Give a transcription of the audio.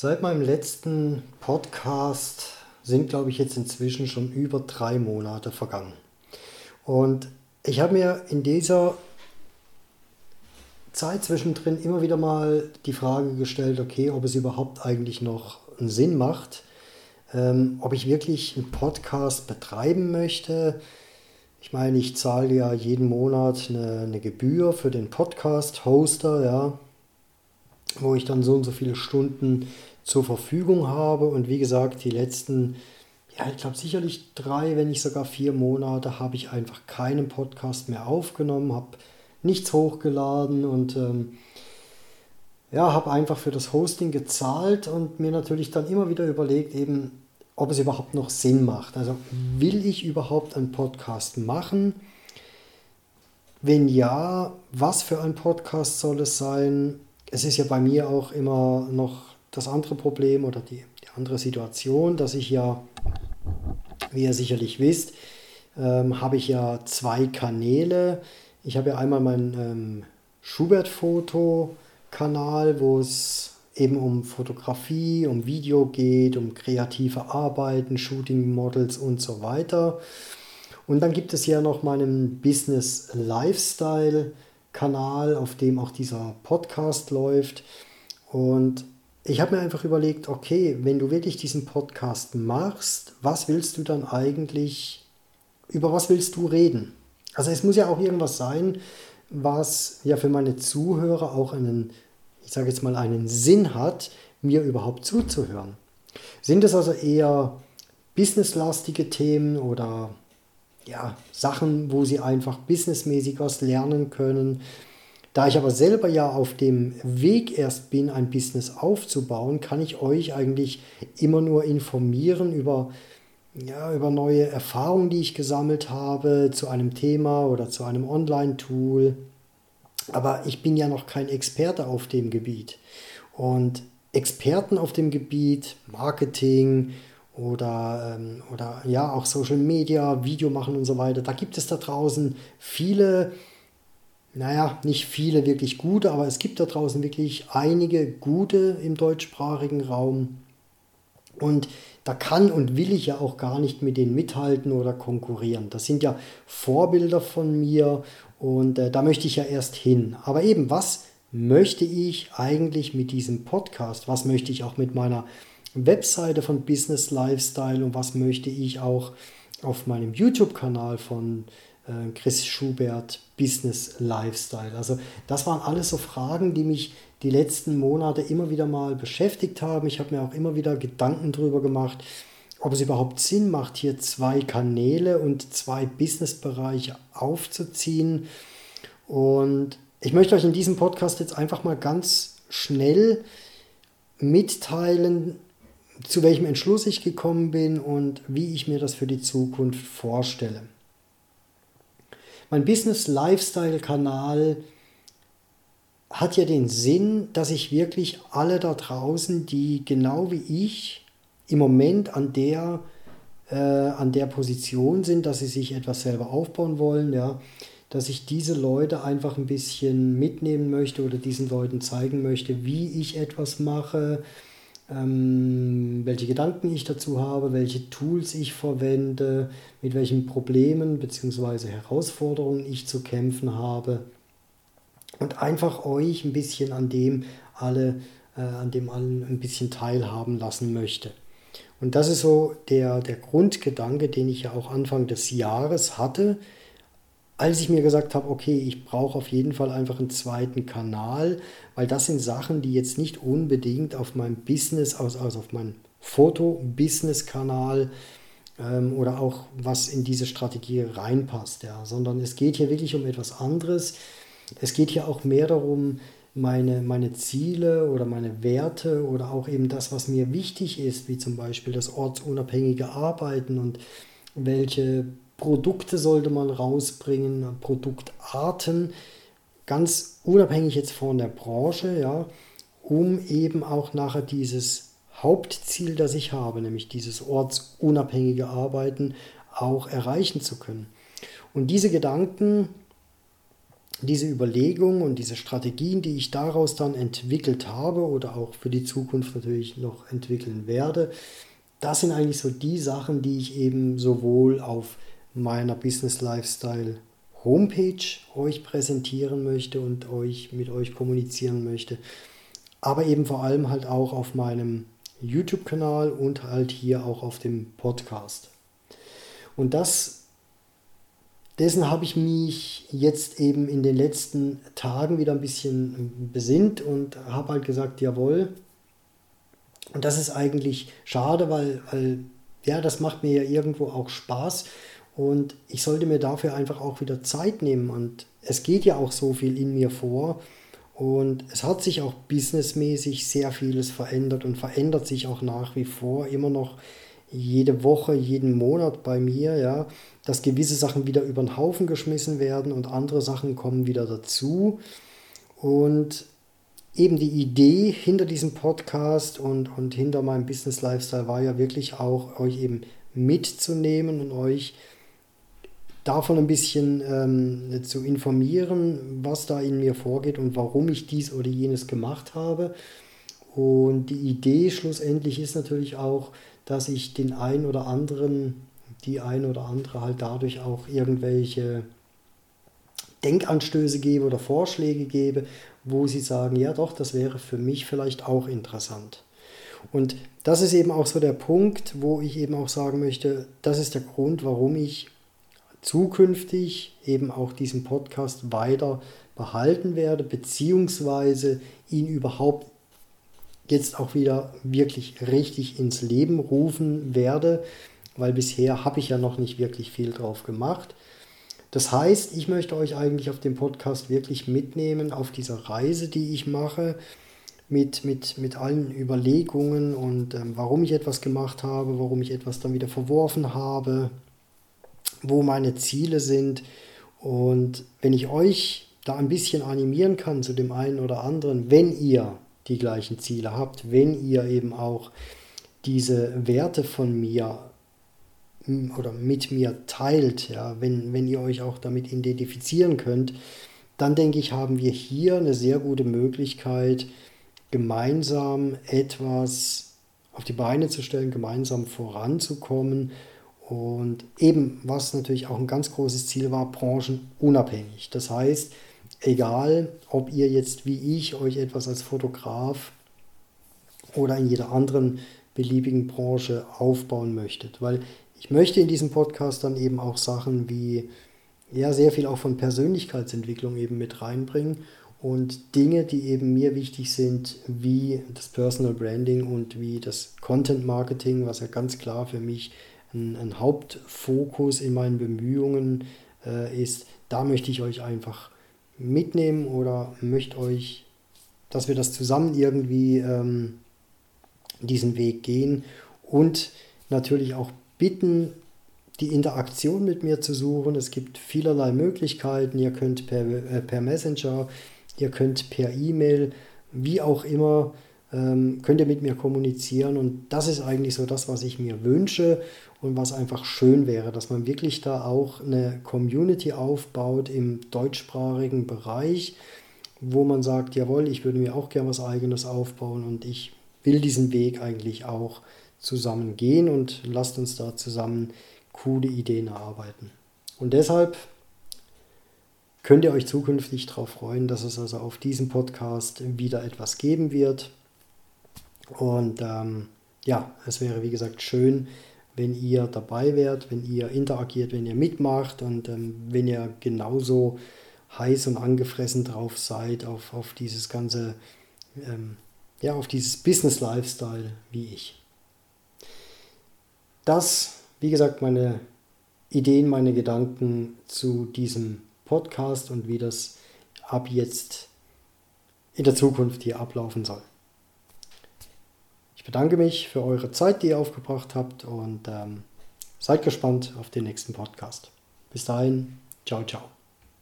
Seit meinem letzten Podcast sind, glaube ich, jetzt inzwischen schon über drei Monate vergangen. Und ich habe mir in dieser Zeit zwischendrin immer wieder mal die Frage gestellt, okay, ob es überhaupt eigentlich noch einen Sinn macht, ähm, ob ich wirklich einen Podcast betreiben möchte. Ich meine, ich zahle ja jeden Monat eine, eine Gebühr für den Podcast-Hoster, ja, wo ich dann so und so viele Stunden zur Verfügung habe. Und wie gesagt, die letzten, ja, ich glaube sicherlich drei, wenn nicht sogar vier Monate, habe ich einfach keinen Podcast mehr aufgenommen, habe nichts hochgeladen und ähm, ja, habe einfach für das Hosting gezahlt und mir natürlich dann immer wieder überlegt, eben, ob es überhaupt noch Sinn macht. Also will ich überhaupt einen Podcast machen? Wenn ja, was für ein Podcast soll es sein? Es ist ja bei mir auch immer noch das andere Problem oder die, die andere Situation, dass ich ja, wie ihr sicherlich wisst, ähm, habe ich ja zwei Kanäle. Ich habe ja einmal meinen ähm, Schubert-Foto-Kanal, wo es eben um Fotografie, um Video geht, um kreative Arbeiten, Shooting Models und so weiter. Und dann gibt es ja noch meinen Business Lifestyle Kanal, auf dem auch dieser Podcast läuft. Und ich habe mir einfach überlegt, okay, wenn du wirklich diesen Podcast machst, was willst du dann eigentlich, über was willst du reden? Also es muss ja auch irgendwas sein, was ja für meine Zuhörer auch einen, ich sage jetzt mal, einen Sinn hat, mir überhaupt zuzuhören. Sind es also eher businesslastige Themen oder ja, Sachen, wo sie einfach businessmäßig was lernen können, da ich aber selber ja auf dem Weg erst bin, ein Business aufzubauen, kann ich euch eigentlich immer nur informieren über, ja, über neue Erfahrungen, die ich gesammelt habe zu einem Thema oder zu einem Online-Tool. Aber ich bin ja noch kein Experte auf dem Gebiet. Und Experten auf dem Gebiet, Marketing oder, ähm, oder ja auch Social Media, Video machen und so weiter, da gibt es da draußen viele naja, nicht viele wirklich gute, aber es gibt da draußen wirklich einige gute im deutschsprachigen Raum. Und da kann und will ich ja auch gar nicht mit denen mithalten oder konkurrieren. Das sind ja Vorbilder von mir und äh, da möchte ich ja erst hin. Aber eben, was möchte ich eigentlich mit diesem Podcast? Was möchte ich auch mit meiner Webseite von Business Lifestyle und was möchte ich auch auf meinem YouTube-Kanal von äh, Chris Schubert Business Lifestyle. Also das waren alles so Fragen, die mich die letzten Monate immer wieder mal beschäftigt haben. Ich habe mir auch immer wieder Gedanken darüber gemacht, ob es überhaupt Sinn macht, hier zwei Kanäle und zwei Businessbereiche aufzuziehen. Und ich möchte euch in diesem Podcast jetzt einfach mal ganz schnell mitteilen, zu welchem Entschluss ich gekommen bin und wie ich mir das für die Zukunft vorstelle. Mein Business Lifestyle Kanal hat ja den Sinn, dass ich wirklich alle da draußen, die genau wie ich im Moment an der, äh, an der Position sind, dass sie sich etwas selber aufbauen wollen, ja, dass ich diese Leute einfach ein bisschen mitnehmen möchte oder diesen Leuten zeigen möchte, wie ich etwas mache, ähm, welche Gedanken ich dazu habe, welche Tools ich verwende, mit welchen Problemen bzw. Herausforderungen ich zu kämpfen habe und einfach euch ein bisschen an dem alle, äh, an dem allen ein bisschen teilhaben lassen möchte. Und das ist so der, der Grundgedanke, den ich ja auch Anfang des Jahres hatte, als ich mir gesagt habe, okay, ich brauche auf jeden Fall einfach einen zweiten Kanal, weil das sind Sachen, die jetzt nicht unbedingt auf meinem Business, also auf meinem Foto-Business-Kanal ähm, oder auch was in diese Strategie reinpasst, ja, sondern es geht hier wirklich um etwas anderes. Es geht hier auch mehr darum, meine, meine Ziele oder meine Werte oder auch eben das, was mir wichtig ist, wie zum Beispiel das ortsunabhängige Arbeiten und welche Produkte sollte man rausbringen, Produktarten, ganz unabhängig jetzt von der Branche, ja, um eben auch nachher dieses Hauptziel, das ich habe, nämlich dieses ortsunabhängige Arbeiten, auch erreichen zu können. Und diese Gedanken diese Überlegungen und diese Strategien, die ich daraus dann entwickelt habe oder auch für die Zukunft natürlich noch entwickeln werde, das sind eigentlich so die Sachen, die ich eben sowohl auf meiner Business Lifestyle Homepage euch präsentieren möchte und euch mit euch kommunizieren möchte, aber eben vor allem halt auch auf meinem YouTube-Kanal und halt hier auch auf dem Podcast. Und das dessen habe ich mich jetzt eben in den letzten Tagen wieder ein bisschen besinnt und habe halt gesagt, jawohl. Und das ist eigentlich schade, weil, weil ja, das macht mir ja irgendwo auch Spaß und ich sollte mir dafür einfach auch wieder Zeit nehmen und es geht ja auch so viel in mir vor und es hat sich auch businessmäßig sehr vieles verändert und verändert sich auch nach wie vor immer noch jede Woche, jeden Monat bei mir, ja, dass gewisse Sachen wieder über den Haufen geschmissen werden und andere Sachen kommen wieder dazu. Und eben die Idee hinter diesem Podcast und, und hinter meinem Business Lifestyle war ja wirklich auch, euch eben mitzunehmen und euch davon ein bisschen ähm, zu informieren, was da in mir vorgeht und warum ich dies oder jenes gemacht habe. Und die Idee schlussendlich ist natürlich auch, dass ich den einen oder anderen, die ein oder andere halt dadurch auch irgendwelche Denkanstöße gebe oder Vorschläge gebe, wo sie sagen, ja doch, das wäre für mich vielleicht auch interessant. Und das ist eben auch so der Punkt, wo ich eben auch sagen möchte, das ist der Grund, warum ich zukünftig eben auch diesen Podcast weiter behalten werde, beziehungsweise ihn überhaupt jetzt auch wieder wirklich richtig ins Leben rufen werde, weil bisher habe ich ja noch nicht wirklich viel drauf gemacht. Das heißt, ich möchte euch eigentlich auf dem Podcast wirklich mitnehmen auf dieser Reise, die ich mache, mit, mit, mit allen Überlegungen und ähm, warum ich etwas gemacht habe, warum ich etwas dann wieder verworfen habe, wo meine Ziele sind. Und wenn ich euch da ein bisschen animieren kann zu dem einen oder anderen, wenn ihr die gleichen Ziele habt, wenn ihr eben auch diese Werte von mir oder mit mir teilt, ja, wenn, wenn ihr euch auch damit identifizieren könnt, dann denke ich, haben wir hier eine sehr gute Möglichkeit, gemeinsam etwas auf die Beine zu stellen, gemeinsam voranzukommen und eben, was natürlich auch ein ganz großes Ziel war, branchenunabhängig. Das heißt, egal ob ihr jetzt wie ich euch etwas als Fotograf oder in jeder anderen beliebigen Branche aufbauen möchtet. Weil ich möchte in diesem Podcast dann eben auch Sachen wie ja sehr viel auch von Persönlichkeitsentwicklung eben mit reinbringen und Dinge, die eben mir wichtig sind, wie das Personal Branding und wie das Content Marketing, was ja ganz klar für mich ein, ein Hauptfokus in meinen Bemühungen äh, ist. Da möchte ich euch einfach mitnehmen oder möchte euch, dass wir das zusammen irgendwie ähm, diesen Weg gehen und natürlich auch bitten, die Interaktion mit mir zu suchen. Es gibt vielerlei Möglichkeiten. Ihr könnt per, äh, per Messenger, ihr könnt per E-Mail, wie auch immer, ähm, könnt ihr mit mir kommunizieren. Und das ist eigentlich so das, was ich mir wünsche und was einfach schön wäre, dass man wirklich da auch eine Community aufbaut im deutschsprachigen Bereich, wo man sagt, jawohl, ich würde mir auch gerne was eigenes aufbauen und ich will diesen Weg eigentlich auch zusammen gehen und lasst uns da zusammen coole Ideen erarbeiten. Und deshalb könnt ihr euch zukünftig darauf freuen, dass es also auf diesem Podcast wieder etwas geben wird. Und ähm, ja, es wäre wie gesagt schön, wenn ihr dabei wärt, wenn ihr interagiert, wenn ihr mitmacht und ähm, wenn ihr genauso heiß und angefressen drauf seid auf, auf dieses ganze, ähm, ja, auf dieses Business Lifestyle wie ich. Das, wie gesagt, meine Ideen, meine Gedanken zu diesem Podcast und wie das ab jetzt in der Zukunft hier ablaufen soll bedanke mich für eure Zeit, die ihr aufgebracht habt und ähm, seid gespannt auf den nächsten Podcast. Bis dahin, ciao, ciao.